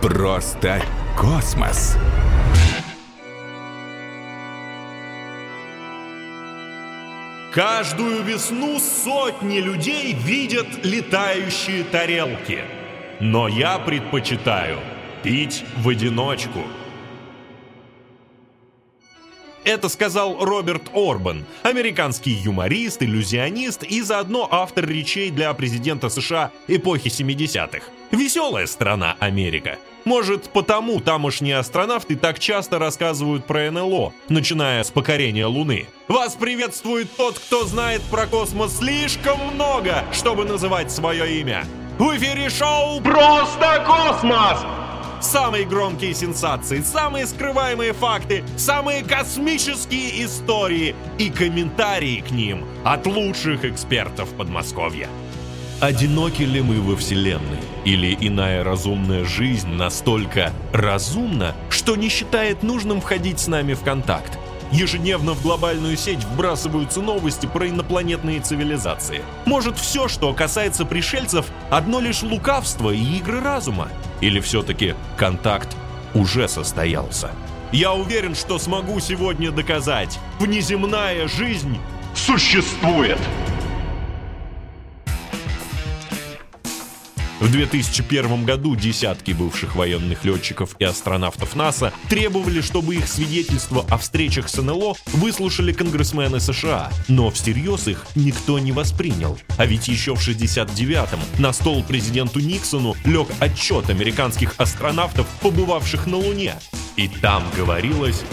Просто космос. Каждую весну сотни людей видят летающие тарелки. Но я предпочитаю пить в одиночку. Это сказал Роберт Орбан, американский юморист, иллюзионист и заодно автор речей для президента США эпохи 70-х. Веселая страна Америка. Может, потому тамошние астронавты так часто рассказывают про НЛО, начиная с покорения Луны. Вас приветствует тот, кто знает про космос слишком много, чтобы называть свое имя. В эфире шоу «Просто космос» Самые громкие сенсации, самые скрываемые факты, самые космические истории и комментарии к ним от лучших экспертов Подмосковья. Одиноки ли мы во Вселенной? Или иная разумная жизнь настолько разумна, что не считает нужным входить с нами в контакт? Ежедневно в глобальную сеть вбрасываются новости про инопланетные цивилизации. Может, все, что касается пришельцев, одно лишь лукавство и игры разума? Или все-таки контакт уже состоялся? Я уверен, что смогу сегодня доказать, внеземная жизнь существует! В 2001 году десятки бывших военных летчиков и астронавтов НАСА требовали, чтобы их свидетельство о встречах с НЛО выслушали конгрессмены США, но всерьез их никто не воспринял. А ведь еще в 69-м на стол президенту Никсону лег отчет американских астронавтов, побывавших на Луне. И там говорилось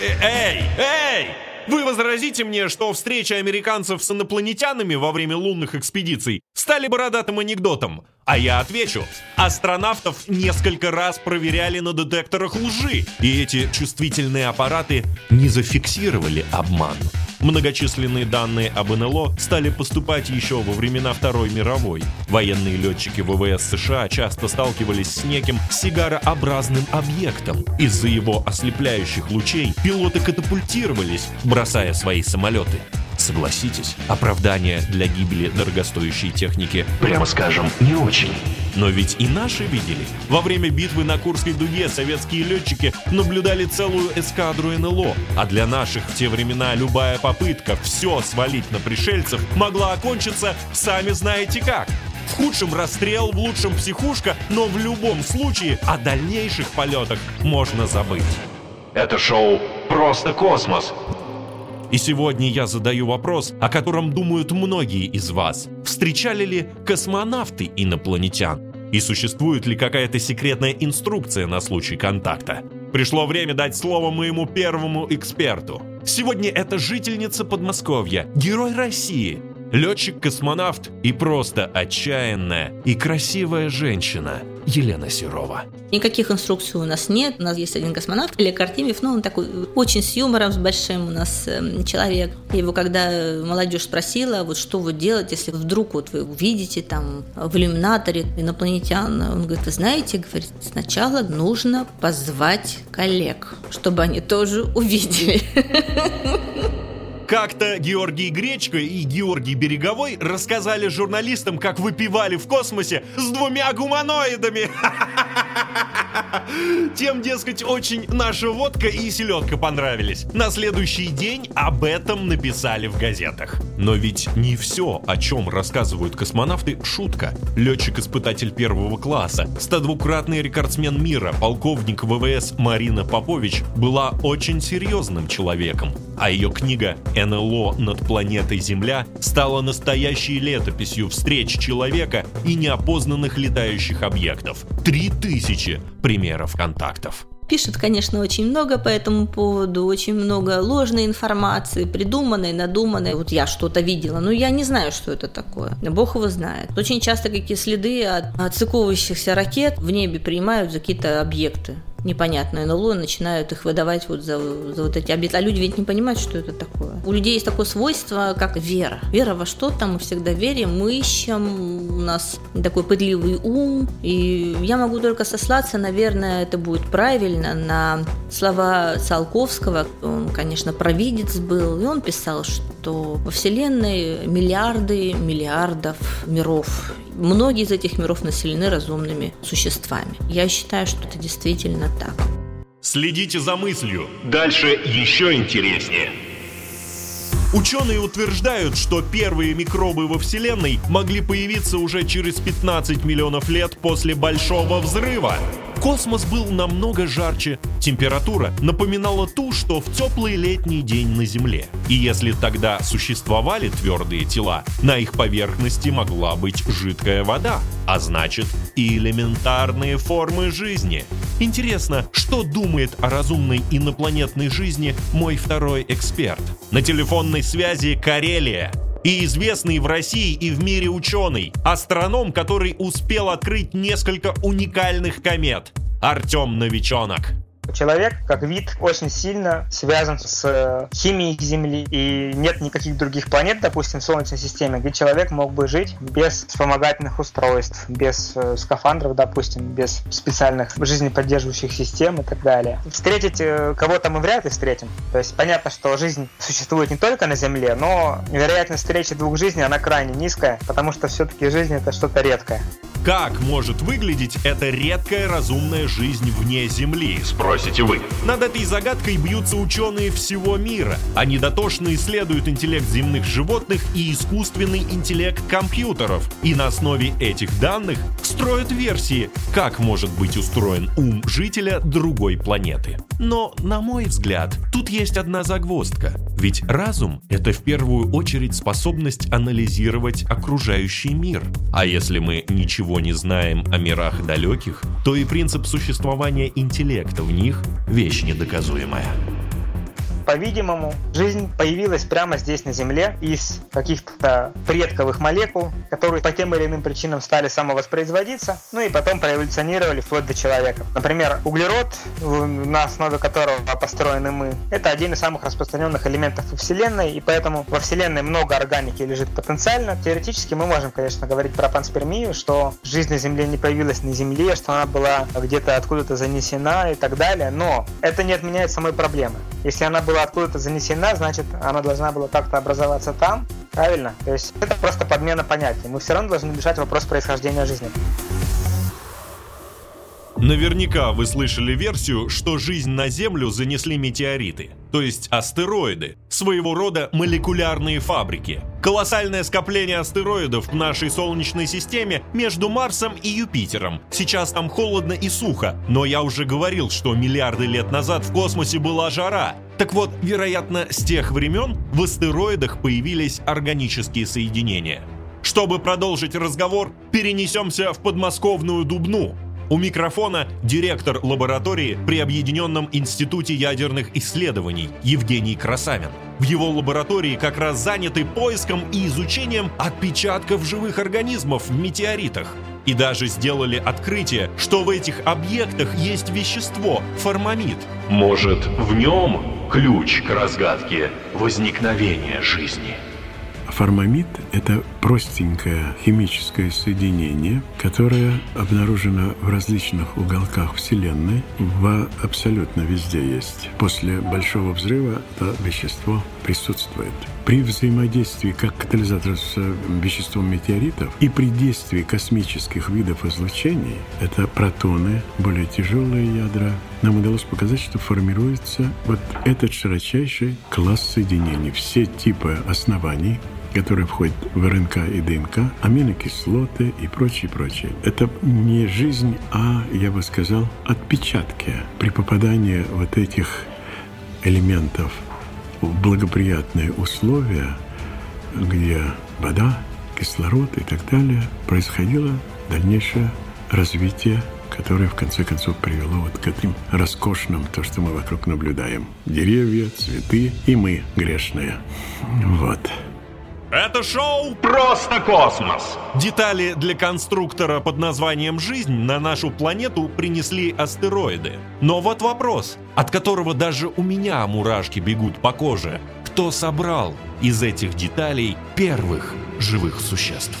«Э, «Эй, эй!» Вы возразите мне, что встреча американцев с инопланетянами во время лунных экспедиций стали бородатым анекдотом. А я отвечу, астронавтов несколько раз проверяли на детекторах лжи, и эти чувствительные аппараты не зафиксировали обман. Многочисленные данные об НЛО стали поступать еще во времена Второй мировой. Военные летчики ВВС США часто сталкивались с неким сигарообразным объектом. Из-за его ослепляющих лучей пилоты катапультировались, бросая свои самолеты. Согласитесь, оправдание для гибели дорогостоящей техники, прямо скажем, не очень. Но ведь и наши видели. Во время битвы на Курской дуге советские летчики наблюдали целую эскадру НЛО, а для наших в те времена любая попытка все свалить на пришельцев могла окончиться сами знаете как. В худшем расстрел, в лучшем психушка, но в любом случае о дальнейших полетах можно забыть. Это шоу «Просто космос». И сегодня я задаю вопрос, о котором думают многие из вас. Встречали ли космонавты инопланетян? И существует ли какая-то секретная инструкция на случай контакта? Пришло время дать слово моему первому эксперту. Сегодня это жительница Подмосковья, герой России, летчик-космонавт и просто отчаянная и красивая женщина Елена Серова. Никаких инструкций у нас нет. У нас есть один космонавт, Олег Артемьев, но он такой очень с юмором, с большим у нас э, человек. Его когда молодежь спросила, вот что вы делать, если вдруг вот вы увидите там в иллюминаторе инопланетян, он говорит, вы знаете, говорит, сначала нужно позвать коллег, чтобы они тоже увидели. Как-то Георгий Гречко и Георгий Береговой рассказали журналистам, как выпивали в космосе с двумя гуманоидами. Тем, дескать, очень наша водка и селедка понравились. На следующий день об этом написали в газетах. Но ведь не все, о чем рассказывают космонавты, шутка. Летчик-испытатель первого класса, 102-кратный рекордсмен мира, полковник ВВС Марина Попович была очень серьезным человеком. А ее книга «НЛО над планетой Земля» стала настоящей летописью встреч человека и неопознанных летающих объектов. Три тысячи примеров контактов. Пишет, конечно, очень много по этому поводу, очень много ложной информации, придуманной, надуманной. Вот я что-то видела, но я не знаю, что это такое. Бог его знает. Очень часто какие следы от отсыковывающихся ракет в небе принимают за какие-то объекты непонятное НЛО, начинают их выдавать вот за, за вот эти объекты. А люди ведь не понимают, что это такое. У людей есть такое свойство, как вера. Вера во что-то, мы всегда верим, мы ищем, у нас такой пытливый ум. И я могу только сослаться, наверное, это будет правильно, на слова Циолковского. Он, конечно, провидец был, и он писал, что во Вселенной миллиарды миллиардов миров. Многие из этих миров населены разумными существами. Я считаю, что это действительно так. Следите за мыслью. Дальше еще интереснее. Ученые утверждают, что первые микробы во Вселенной могли появиться уже через 15 миллионов лет после Большого Взрыва. Космос был намного жарче, температура напоминала ту, что в теплый летний день на Земле. И если тогда существовали твердые тела, на их поверхности могла быть жидкая вода, а значит и элементарные формы жизни. Интересно, что думает о разумной инопланетной жизни мой второй эксперт? На телефонной связи Карелия и известный в России и в мире ученый, астроном, который успел открыть несколько уникальных комет. Артем Новичонок. Человек, как вид, очень сильно связан с э, химией Земли, и нет никаких других планет, допустим, в Солнечной системе, где человек мог бы жить без вспомогательных устройств, без э, скафандров, допустим, без специальных жизнеподдерживающих систем и так далее. Встретить э, кого-то мы вряд ли встретим. То есть понятно, что жизнь существует не только на Земле, но вероятность встречи двух жизней, она крайне низкая, потому что все-таки жизнь это что-то редкое. Как может выглядеть эта редкая разумная жизнь вне Земли? Спросите вы. Над этой загадкой бьются ученые всего мира. Они дотошно исследуют интеллект земных животных и искусственный интеллект компьютеров. И на основе этих данных строят версии, как может быть устроен ум жителя другой планеты. Но, на мой взгляд, тут есть одна загвоздка. Ведь разум — это в первую очередь способность анализировать окружающий мир. А если мы ничего не знаем о мирах далеких, то и принцип существования интеллекта в них — вещь недоказуемая. По-видимому, жизнь появилась прямо здесь на Земле из каких-то предковых молекул, которые по тем или иным причинам стали самовоспроизводиться, ну и потом проэволюционировали вплоть до человека. Например, углерод, на основе которого построены мы, это один из самых распространенных элементов во Вселенной, и поэтому во Вселенной много органики лежит потенциально. Теоретически мы можем, конечно, говорить про панспермию, что жизнь на Земле не появилась на Земле, что она была где-то откуда-то занесена и так далее, но это не отменяет самой проблемы. Если она была откуда-то занесена, значит, она должна была как-то образоваться там, правильно? То есть это просто подмена понятий. Мы все равно должны решать вопрос происхождения жизни. Наверняка вы слышали версию, что жизнь на Землю занесли метеориты, то есть астероиды, своего рода молекулярные фабрики. Колоссальное скопление астероидов в нашей Солнечной системе между Марсом и Юпитером. Сейчас там холодно и сухо, но я уже говорил, что миллиарды лет назад в космосе была жара. Так вот, вероятно, с тех времен в астероидах появились органические соединения. Чтобы продолжить разговор, перенесемся в подмосковную Дубну, у микрофона директор лаборатории при Объединенном институте ядерных исследований Евгений Красавин. В его лаборатории как раз заняты поиском и изучением отпечатков живых организмов в метеоритах. И даже сделали открытие, что в этих объектах есть вещество – формамид. Может, в нем ключ к разгадке возникновения жизни? Формамид – это простенькое химическое соединение, которое обнаружено в различных уголках Вселенной, в абсолютно везде есть. После Большого взрыва это вещество присутствует. При взаимодействии как катализатор с веществом метеоритов и при действии космических видов излучений, это протоны, более тяжелые ядра, нам удалось показать, что формируется вот этот широчайший класс соединений. Все типы оснований, которые входят в РНК и ДНК, аминокислоты и прочее, прочее. Это не жизнь, а, я бы сказал, отпечатки. При попадании вот этих элементов благоприятные условия, где вода, кислород и так далее, происходило дальнейшее развитие которое в конце концов привело вот к этим роскошным, то, что мы вокруг наблюдаем. Деревья, цветы и мы грешные. Вот. Это шоу Просто космос! Детали для конструктора под названием «Жизнь» на нашу планету принесли астероиды. Но вот вопрос, от которого даже у меня мурашки бегут по коже. Кто собрал из этих деталей первых живых существ?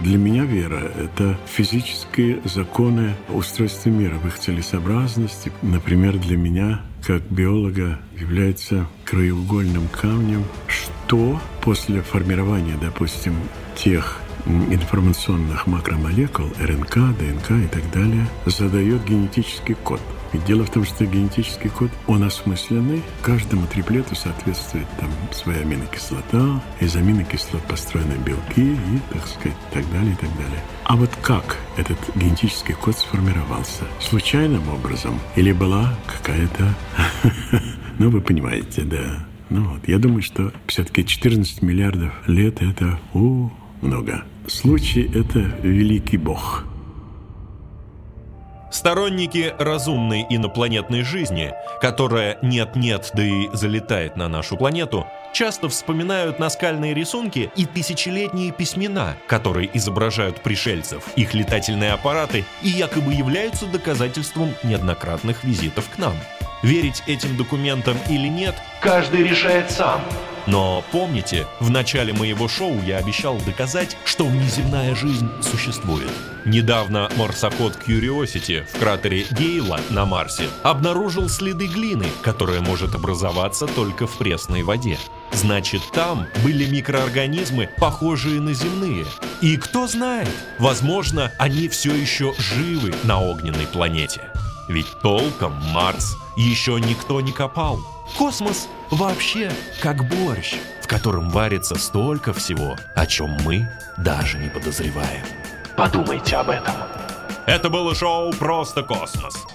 Для меня вера — это физические законы устройства мира, в их целесообразности. Например, для меня, как биолога, является краеугольным камнем, что после формирования, допустим, тех информационных макромолекул, РНК, ДНК и так далее, задает генетический код. И дело в том, что генетический код, он осмысленный, каждому триплету соответствует там своя аминокислота, из аминокислот построены белки и, так сказать, так далее, и так далее. А вот как этот генетический код сформировался? Случайным образом? Или была какая-то... Ну, вы понимаете, да. Ну вот, я думаю, что все-таки 14 миллиардов лет – это у много. Случай – это великий бог – Сторонники разумной инопланетной жизни, которая нет-нет, да и залетает на нашу планету, часто вспоминают наскальные рисунки и тысячелетние письмена, которые изображают пришельцев, их летательные аппараты и якобы являются доказательством неоднократных визитов к нам. Верить этим документам или нет, Каждый решает сам. но помните, в начале моего шоу я обещал доказать, что внеземная жизнь существует. Недавно марсоход Curiosity в кратере Гейла на Марсе обнаружил следы глины, которая может образоваться только в пресной воде. Значит, там были микроорганизмы, похожие на земные. И кто знает, возможно, они все еще живы на огненной планете. Ведь толком Марс еще никто не копал. Космос вообще как борщ, в котором варится столько всего, о чем мы даже не подозреваем. Подумайте об этом. Это было шоу «Просто космос».